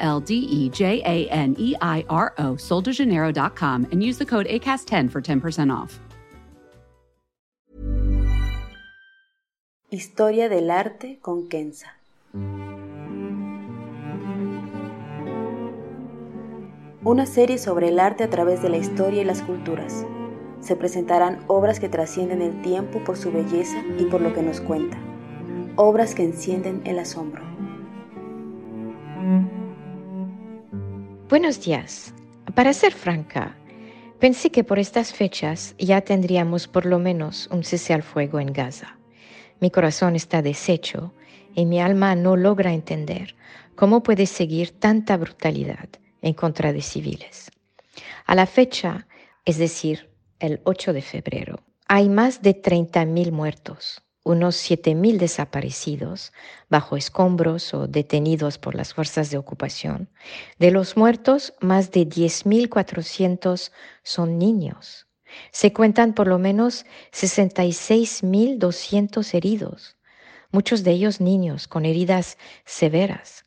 L D E J A N E I R O, soldejaneiro.com, and use the code ACAST10 for 10% off. Historia del arte con Kenza. Una serie sobre el arte a través de la historia y las culturas. Se presentarán obras que trascienden el tiempo por su belleza y por lo que nos cuenta. Obras que encienden el asombro. Buenos días. Para ser franca, pensé que por estas fechas ya tendríamos por lo menos un cese al fuego en Gaza. Mi corazón está deshecho y mi alma no logra entender cómo puede seguir tanta brutalidad en contra de civiles. A la fecha, es decir, el 8 de febrero, hay más de 30.000 muertos, unos 7.000 desaparecidos bajo escombros o detenidos por las fuerzas de ocupación. De los muertos, más de 10.400 son niños. Se cuentan por lo menos 66.200 heridos, muchos de ellos niños con heridas severas.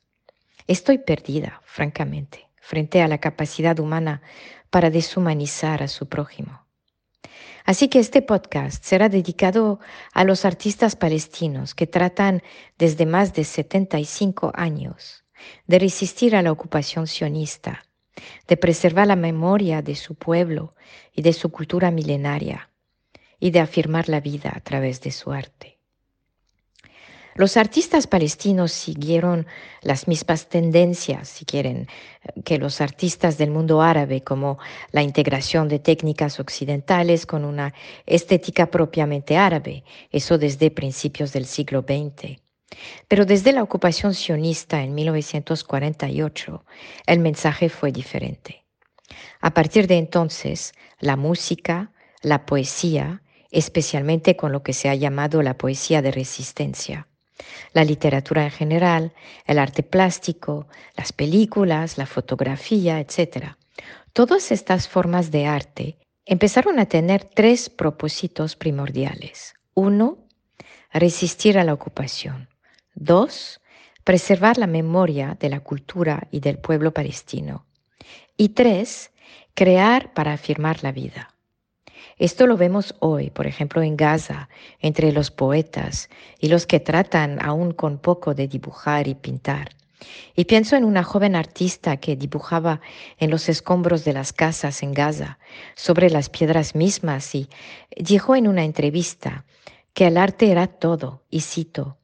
Estoy perdida, francamente, frente a la capacidad humana para deshumanizar a su prójimo. Así que este podcast será dedicado a los artistas palestinos que tratan desde más de 75 años de resistir a la ocupación sionista, de preservar la memoria de su pueblo y de su cultura milenaria, y de afirmar la vida a través de su arte. Los artistas palestinos siguieron las mismas tendencias, si quieren, que los artistas del mundo árabe, como la integración de técnicas occidentales con una estética propiamente árabe, eso desde principios del siglo XX. Pero desde la ocupación sionista en 1948, el mensaje fue diferente. A partir de entonces, la música, la poesía, especialmente con lo que se ha llamado la poesía de resistencia, la literatura en general, el arte plástico, las películas, la fotografía, etc. Todas estas formas de arte empezaron a tener tres propósitos primordiales. Uno, resistir a la ocupación. Dos, preservar la memoria de la cultura y del pueblo palestino. Y tres, crear para afirmar la vida. Esto lo vemos hoy, por ejemplo, en Gaza, entre los poetas y los que tratan aún con poco de dibujar y pintar. Y pienso en una joven artista que dibujaba en los escombros de las casas en Gaza, sobre las piedras mismas, y dijo en una entrevista que el arte era todo, y cito,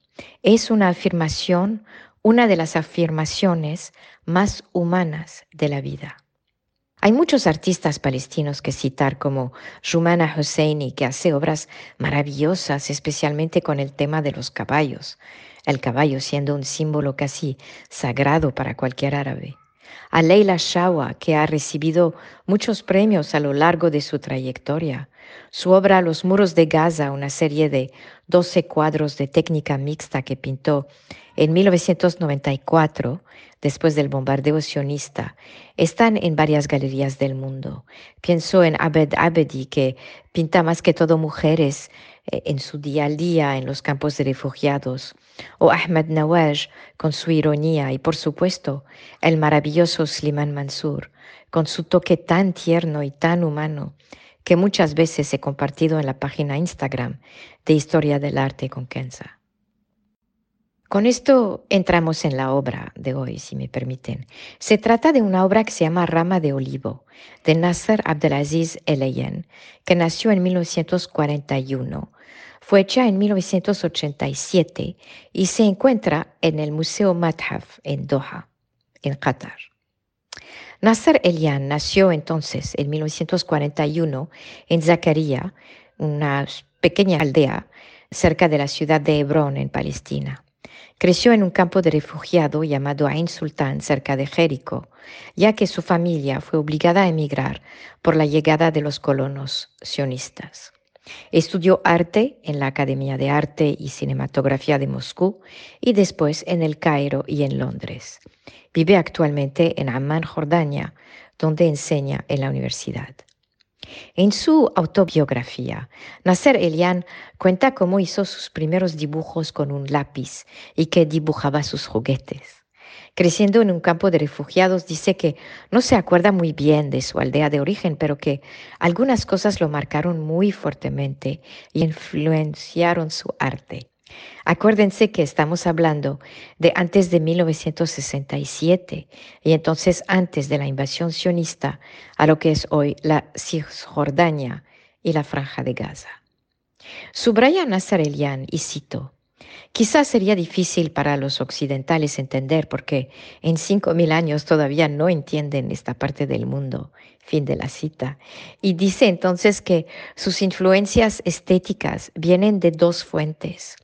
es una afirmación, una de las afirmaciones más humanas de la vida. Hay muchos artistas palestinos que citar, como Rumana Hosseini, que hace obras maravillosas, especialmente con el tema de los caballos, el caballo siendo un símbolo casi sagrado para cualquier árabe. A Leila Shawa, que ha recibido muchos premios a lo largo de su trayectoria. Su obra Los muros de Gaza, una serie de 12 cuadros de técnica mixta que pintó en 1994, después del bombardeo sionista, están en varias galerías del mundo. Pienso en Abed Abedi, que pinta más que todo mujeres eh, en su día a día en los campos de refugiados, o Ahmed Nawaj con su ironía, y por supuesto el maravilloso Sliman Mansur, con su toque tan tierno y tan humano que muchas veces he compartido en la página Instagram de Historia del Arte con Kenza. Con esto entramos en la obra de hoy, si me permiten. Se trata de una obra que se llama Rama de Olivo, de Nasser Abdelaziz Eleyen, que nació en 1941. Fue hecha en 1987 y se encuentra en el Museo Madhaf en Doha, en Qatar. Nasser Elian nació entonces en 1941 en Zakaria, una pequeña aldea cerca de la ciudad de Hebrón en Palestina. Creció en un campo de refugiado llamado Ain Sultan, cerca de Jericó, ya que su familia fue obligada a emigrar por la llegada de los colonos sionistas. Estudió arte en la Academia de Arte y Cinematografía de Moscú y después en el Cairo y en Londres. Vive actualmente en Amman, Jordania, donde enseña en la universidad. En su autobiografía, Nasser Elian cuenta cómo hizo sus primeros dibujos con un lápiz y que dibujaba sus juguetes. Creciendo en un campo de refugiados, dice que no se acuerda muy bien de su aldea de origen, pero que algunas cosas lo marcaron muy fuertemente y influenciaron su arte. Acuérdense que estamos hablando de antes de 1967 y entonces antes de la invasión sionista a lo que es hoy la Cisjordania y la Franja de Gaza. Subraya Nasser Elian y cito, Quizás sería difícil para los occidentales entender porque en cinco mil años todavía no entienden esta parte del mundo. Fin de la cita. Y dice entonces que sus influencias estéticas vienen de dos fuentes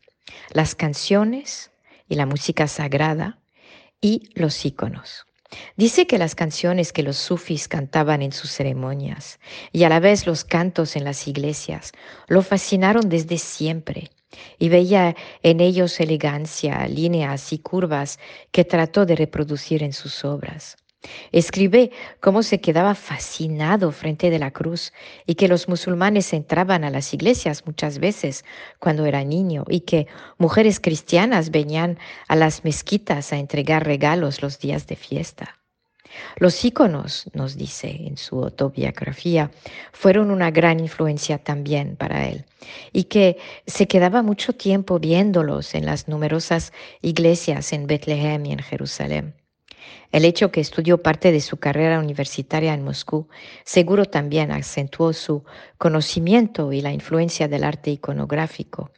las canciones y la música sagrada y los íconos. Dice que las canciones que los sufis cantaban en sus ceremonias y a la vez los cantos en las iglesias lo fascinaron desde siempre y veía en ellos elegancia, líneas y curvas que trató de reproducir en sus obras. Escribe cómo se quedaba fascinado frente de la cruz y que los musulmanes entraban a las iglesias muchas veces cuando era niño y que mujeres cristianas venían a las mezquitas a entregar regalos los días de fiesta. Los íconos, nos dice en su autobiografía, fueron una gran influencia también para él y que se quedaba mucho tiempo viéndolos en las numerosas iglesias en Betlehem y en Jerusalén. El hecho que estudió parte de su carrera universitaria en Moscú seguro también acentuó su conocimiento y la influencia del arte iconográfico.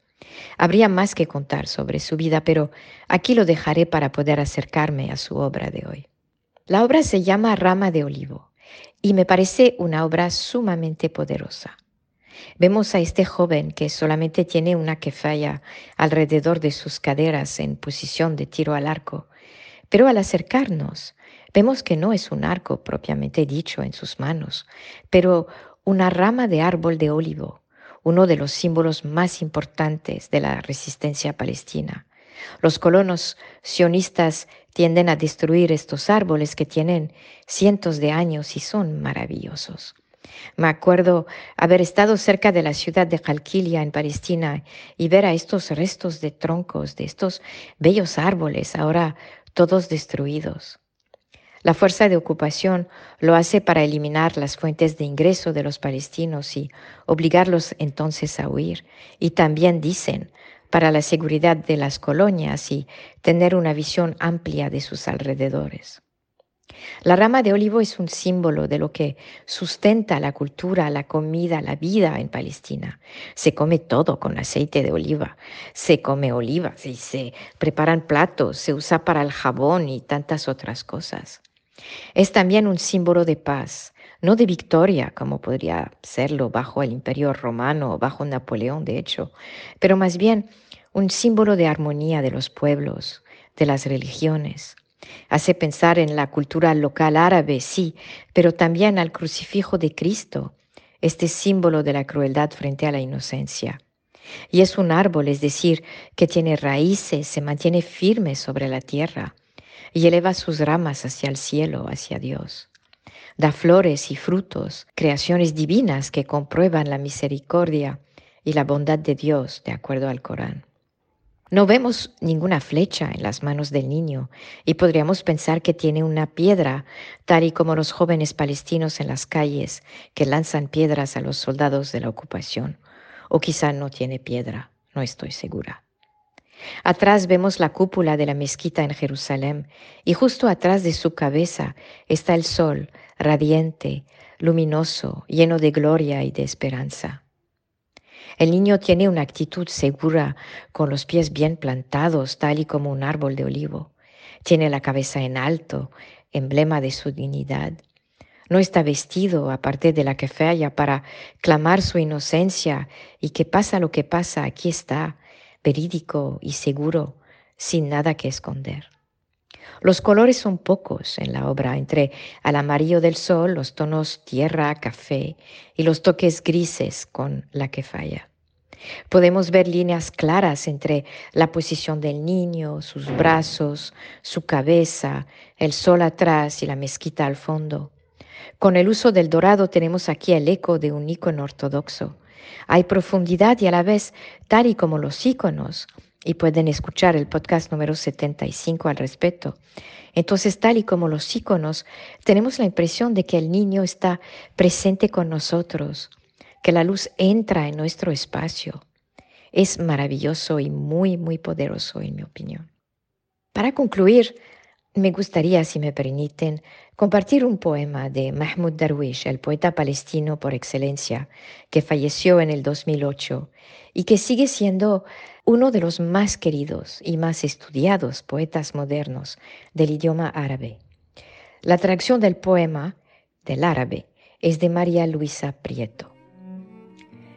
Habría más que contar sobre su vida, pero aquí lo dejaré para poder acercarme a su obra de hoy. La obra se llama Rama de Olivo y me parece una obra sumamente poderosa. Vemos a este joven que solamente tiene una quefalla alrededor de sus caderas en posición de tiro al arco pero al acercarnos, vemos que no es un arco propiamente dicho en sus manos, pero una rama de árbol de olivo, uno de los símbolos más importantes de la resistencia palestina. Los colonos sionistas tienden a destruir estos árboles que tienen cientos de años y son maravillosos. Me acuerdo haber estado cerca de la ciudad de Jalquilia en Palestina y ver a estos restos de troncos de estos bellos árboles ahora todos destruidos. La fuerza de ocupación lo hace para eliminar las fuentes de ingreso de los palestinos y obligarlos entonces a huir. Y también dicen, para la seguridad de las colonias y tener una visión amplia de sus alrededores. La rama de olivo es un símbolo de lo que sustenta la cultura, la comida, la vida en Palestina. Se come todo con aceite de oliva, se come oliva, y se preparan platos, se usa para el jabón y tantas otras cosas. Es también un símbolo de paz, no de victoria como podría serlo bajo el imperio romano o bajo Napoleón, de hecho, pero más bien un símbolo de armonía de los pueblos, de las religiones Hace pensar en la cultura local árabe, sí, pero también al crucifijo de Cristo, este símbolo de la crueldad frente a la inocencia. Y es un árbol, es decir, que tiene raíces, se mantiene firme sobre la tierra y eleva sus ramas hacia el cielo, hacia Dios. Da flores y frutos, creaciones divinas que comprueban la misericordia y la bondad de Dios de acuerdo al Corán. No vemos ninguna flecha en las manos del niño y podríamos pensar que tiene una piedra, tal y como los jóvenes palestinos en las calles que lanzan piedras a los soldados de la ocupación. O quizá no tiene piedra, no estoy segura. Atrás vemos la cúpula de la mezquita en Jerusalén y justo atrás de su cabeza está el sol, radiante, luminoso, lleno de gloria y de esperanza. El niño tiene una actitud segura, con los pies bien plantados, tal y como un árbol de olivo. Tiene la cabeza en alto, emblema de su dignidad. No está vestido, aparte de la que falla, para clamar su inocencia y que pasa lo que pasa, aquí está, verídico y seguro, sin nada que esconder. Los colores son pocos en la obra, entre el amarillo del sol, los tonos tierra, café y los toques grises con la que falla. Podemos ver líneas claras entre la posición del niño, sus brazos, su cabeza, el sol atrás y la mezquita al fondo. Con el uso del dorado tenemos aquí el eco de un icono ortodoxo, hay profundidad y a la vez, tal y como los íconos, y pueden escuchar el podcast número 75 al respecto. Entonces, tal y como los íconos, tenemos la impresión de que el niño está presente con nosotros, que la luz entra en nuestro espacio. Es maravilloso y muy, muy poderoso, en mi opinión. Para concluir, me gustaría, si me permiten, compartir un poema de Mahmoud Darwish, el poeta palestino por excelencia, que falleció en el 2008 y que sigue siendo uno de los más queridos y más estudiados poetas modernos del idioma árabe. La traducción del poema del árabe es de María Luisa Prieto.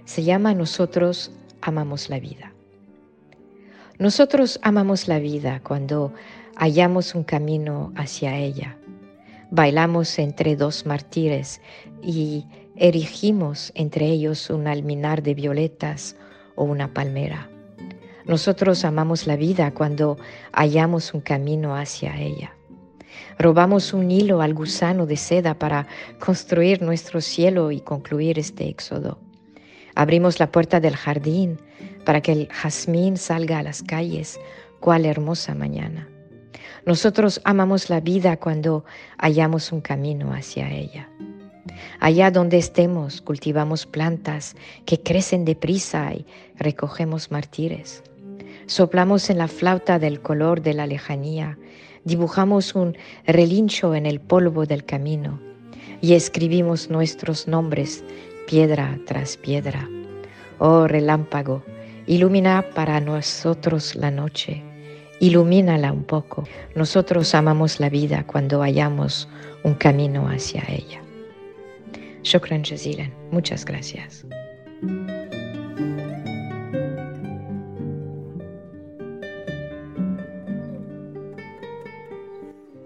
Se llama Nosotros amamos la vida. Nosotros amamos la vida cuando hallamos un camino hacia ella. Bailamos entre dos mártires y erigimos entre ellos un alminar de violetas o una palmera. Nosotros amamos la vida cuando hallamos un camino hacia ella. Robamos un hilo al gusano de seda para construir nuestro cielo y concluir este éxodo. Abrimos la puerta del jardín para que el jazmín salga a las calles, cual hermosa mañana. Nosotros amamos la vida cuando hallamos un camino hacia ella. Allá donde estemos, cultivamos plantas que crecen deprisa y recogemos mártires. Soplamos en la flauta del color de la lejanía, dibujamos un relincho en el polvo del camino y escribimos nuestros nombres piedra tras piedra. Oh relámpago, ilumina para nosotros la noche ilumínala un poco. Nosotros amamos la vida cuando hallamos un camino hacia ella. Shukran jazilan. Muchas gracias.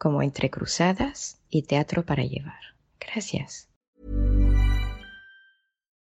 como Entre Cruzadas y Teatro para Llevar. Gracias.